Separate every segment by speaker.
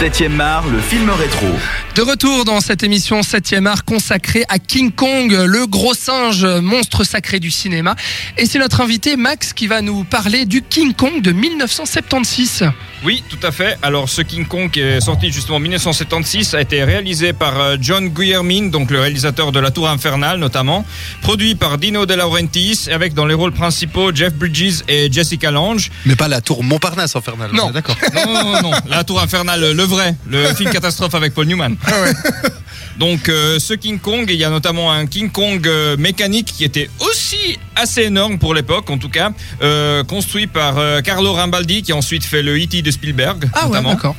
Speaker 1: 7ème art, le film rétro.
Speaker 2: De retour dans cette émission 7e art consacrée à King Kong, le gros singe, monstre sacré du cinéma. Et c'est notre invité Max qui va nous parler du King Kong de 1976.
Speaker 3: Oui, tout à fait. Alors, ce King Kong qui est sorti justement en 1976 a été réalisé par euh, John Guillermin, donc le réalisateur de La Tour Infernale notamment, produit par Dino De Laurentiis, avec dans les rôles principaux Jeff Bridges et Jessica Lange.
Speaker 4: Mais pas la tour Montparnasse infernale.
Speaker 3: Non.
Speaker 4: D'accord.
Speaker 3: Non, non, non, non, La Tour Infernale, le vrai, le film catastrophe avec Paul Newman. Donc, euh, ce King Kong, il y a notamment un King Kong euh, mécanique qui était aussi assez énorme pour l'époque, en tout cas, euh, construit par Carlo Rambaldi, qui a ensuite fait le E.T. de Spielberg,
Speaker 2: Ah ouais,
Speaker 3: notamment.
Speaker 2: d'accord.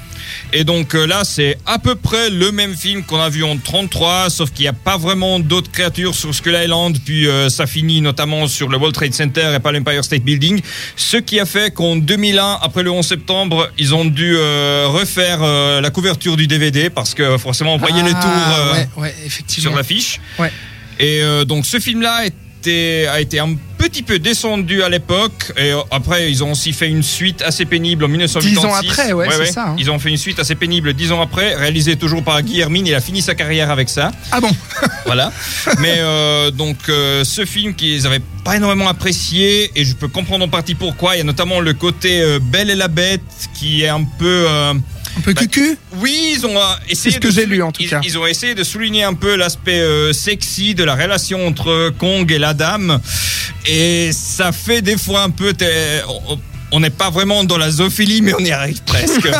Speaker 3: Et donc euh, là, c'est à peu près le même film qu'on a vu en 33, sauf qu'il n'y a pas vraiment d'autres créatures sur Skull Island, puis euh, ça finit notamment sur le World Trade Center et pas l'Empire State Building. Ce qui a fait qu'en 2001, après le 11 septembre, ils ont dû euh, refaire euh, la couverture du DVD parce que forcément, on voyait les
Speaker 2: Ah,
Speaker 3: tours
Speaker 2: ouais, ouais, effectivement.
Speaker 3: sur l'affiche.
Speaker 2: Ouais.
Speaker 3: Et donc ce film-là a été un petit peu descendu à l'époque. Et euh, après, ils ont aussi fait une suite assez pénible en 1986.
Speaker 2: Dix ans après, ouais, c'est ça, hein.
Speaker 3: Ils ont fait une suite assez pénible dix ans après, réalisée toujours par Guillermin. Il a fini sa carrière avec ça.
Speaker 2: Ah bon
Speaker 3: Voilà. Mais euh, donc euh, ce film qu'ils avaient pas énormément apprécié et je peux comprendre en partie pourquoi. Il y a notamment le côté euh, Belle et la Bête qui est un peu
Speaker 2: Un peu
Speaker 3: Bah,
Speaker 2: cucu
Speaker 3: oui, ils ont essayé.
Speaker 2: ce que j'ai lu, en tout
Speaker 3: ils,
Speaker 2: cas.
Speaker 3: Ils ont essayé de souligner un peu l'aspect euh, sexy de la relation entre Kong et la dame, et ça fait des fois un peu. on- n'est pas vraiment dans la zoophilie, mais on y arrive presque.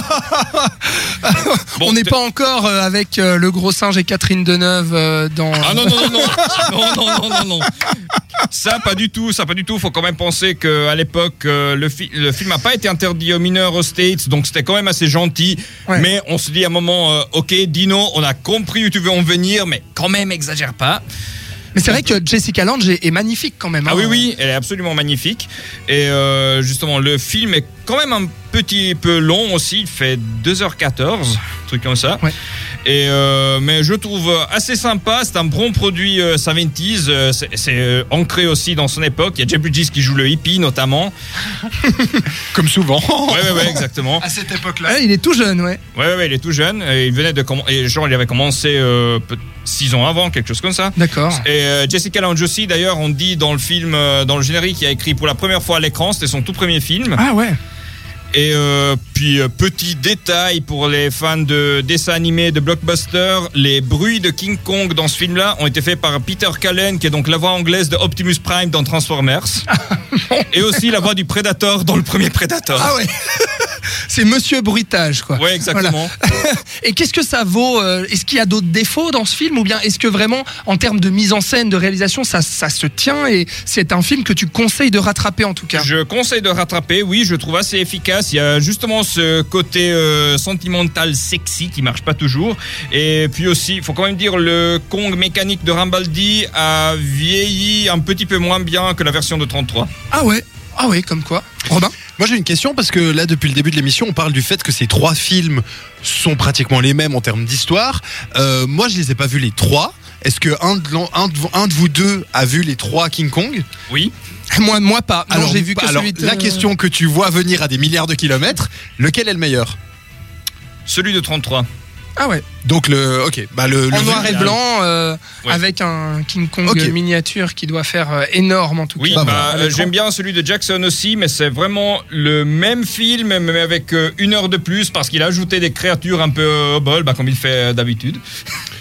Speaker 3: Bon,
Speaker 2: On n'est pas encore euh, avec euh, le gros singe et Catherine Deneuve euh, dans...
Speaker 3: Ah non, non, non, non, non, non, non, non, non. Ça, pas du tout, ça, pas du tout. Faut quand même penser qu'à l'époque, le, fi- le film n'a pas été interdit aux mineurs aux States, donc c'était quand même assez gentil.
Speaker 2: Ouais.
Speaker 3: Mais on se dit à un moment, euh, ok, Dino, on a compris où tu veux en venir, mais quand même, exagère pas.
Speaker 2: Mais c'est vrai que Jessica Lange est, est magnifique quand même.
Speaker 3: Ah
Speaker 2: hein.
Speaker 3: oui, oui, elle est absolument magnifique. Et euh, justement, le film est quand même un petit peu long aussi. Il fait 2h14, un truc comme ça.
Speaker 2: Ouais.
Speaker 3: Et euh, mais je trouve assez sympa. C'est un bon produit euh, 70s. euh, c'est euh, ancré aussi dans son époque. Il y a Jeff Bridges qui joue le hippie notamment.
Speaker 4: Comme souvent.
Speaker 3: Ouais, ouais, ouais, exactement.
Speaker 4: À cette époque-là.
Speaker 2: Ouais, il est tout jeune, ouais.
Speaker 3: Ouais, ouais, ouais, il est tout jeune. Et il venait de et genre il avait commencé euh, 6 ans avant, quelque chose comme ça.
Speaker 2: D'accord.
Speaker 3: Et euh, Jessica Lange aussi, d'ailleurs, on dit dans le film, euh, dans le générique, il a écrit pour la première fois à l'écran, c'était son tout premier film.
Speaker 2: Ah ouais.
Speaker 3: Et euh, puis, euh, petit détail pour les fans de dessins animés de blockbuster, les bruits de King Kong dans ce film-là ont été faits par Peter Cullen, qui est donc la voix anglaise de Optimus Prime dans Transformers. et aussi la voix du Predator dans le premier Predator.
Speaker 2: Ah ouais. C'est Monsieur Bruitage, quoi.
Speaker 3: Ouais, exactement.
Speaker 2: Et qu'est-ce que ça vaut euh, Est-ce qu'il y a d'autres défauts dans ce film ou bien est-ce que vraiment, en termes de mise en scène, de réalisation, ça, ça se tient et c'est un film que tu conseilles de rattraper en tout cas?
Speaker 3: Je conseille de rattraper, oui, je trouve assez efficace. Il y a justement ce côté euh, sentimental sexy qui marche pas toujours. Et puis aussi, il faut quand même dire, le Kong mécanique de Rambaldi a vieilli un petit peu moins bien que la version de 33.
Speaker 2: Ah ouais? Ah ouais, comme quoi? Robin?
Speaker 4: Moi j'ai une question parce que là depuis le début de l'émission on parle du fait que ces trois films sont pratiquement les mêmes en termes d'histoire. Euh, moi je les ai pas vus les trois. Est-ce que un de, l'en- un de vous- un de vous deux a vu les trois King Kong?
Speaker 3: Oui.
Speaker 2: Moi, moi pas. Non,
Speaker 4: Alors,
Speaker 2: j'ai vu que
Speaker 4: alors,
Speaker 2: celui de...
Speaker 4: la question que tu vois venir à des milliards de kilomètres, lequel est le meilleur?
Speaker 3: Celui de 33.
Speaker 2: Ah ouais.
Speaker 4: Donc le ok bah le, le
Speaker 2: En noir et blanc, euh,
Speaker 3: Ouais.
Speaker 2: avec un King Kong miniature qui doit faire euh, énorme en tout
Speaker 3: Oui,
Speaker 2: cas.
Speaker 3: bah,
Speaker 2: l'écran.
Speaker 3: j'aime bien celui de Jackson aussi, mais c'est vraiment le même film, mais avec euh, une heure de plus, parce qu'il a ajouté des créatures un peu au bol, bah, comme il fait d'habitude.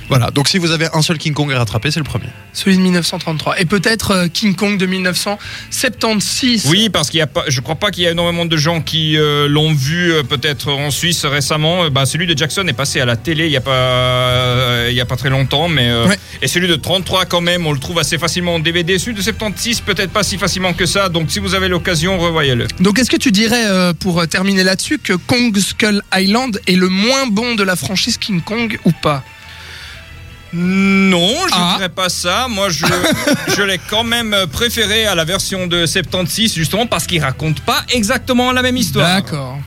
Speaker 4: Voilà donc si vous avez un seul King Kong à rattraper c'est le premier.
Speaker 2: Celui de 1933. Et peut-être euh, King Kong de 1976.
Speaker 3: Oui, parce qu'il y a pas, je crois pas qu'il y a énormément de gens qui euh, l'ont vu euh, peut-être en Suisse récemment. Bah, celui de Jackson est passé à la télé il y a pas, euh, il y a pas très longtemps, mais euh,
Speaker 2: Ouais.
Speaker 3: et celui de 33 quand même, on le trouve assez facilement en DVD. Celui de 76 peut-être pas si facilement que ça. Donc si vous avez l'occasion, revoyez-le.
Speaker 2: Donc est-ce que tu dirais, euh, pour terminer là-dessus, que Kong Skull Island est le moins bon de la franchise King Kong ou pas?
Speaker 3: Non, je
Speaker 2: Ah.
Speaker 3: dirais pas ça. Moi, je, je l'ai quand même préféré à la version de 76, justement parce qu'il raconte pas exactement la même histoire.
Speaker 2: D'accord.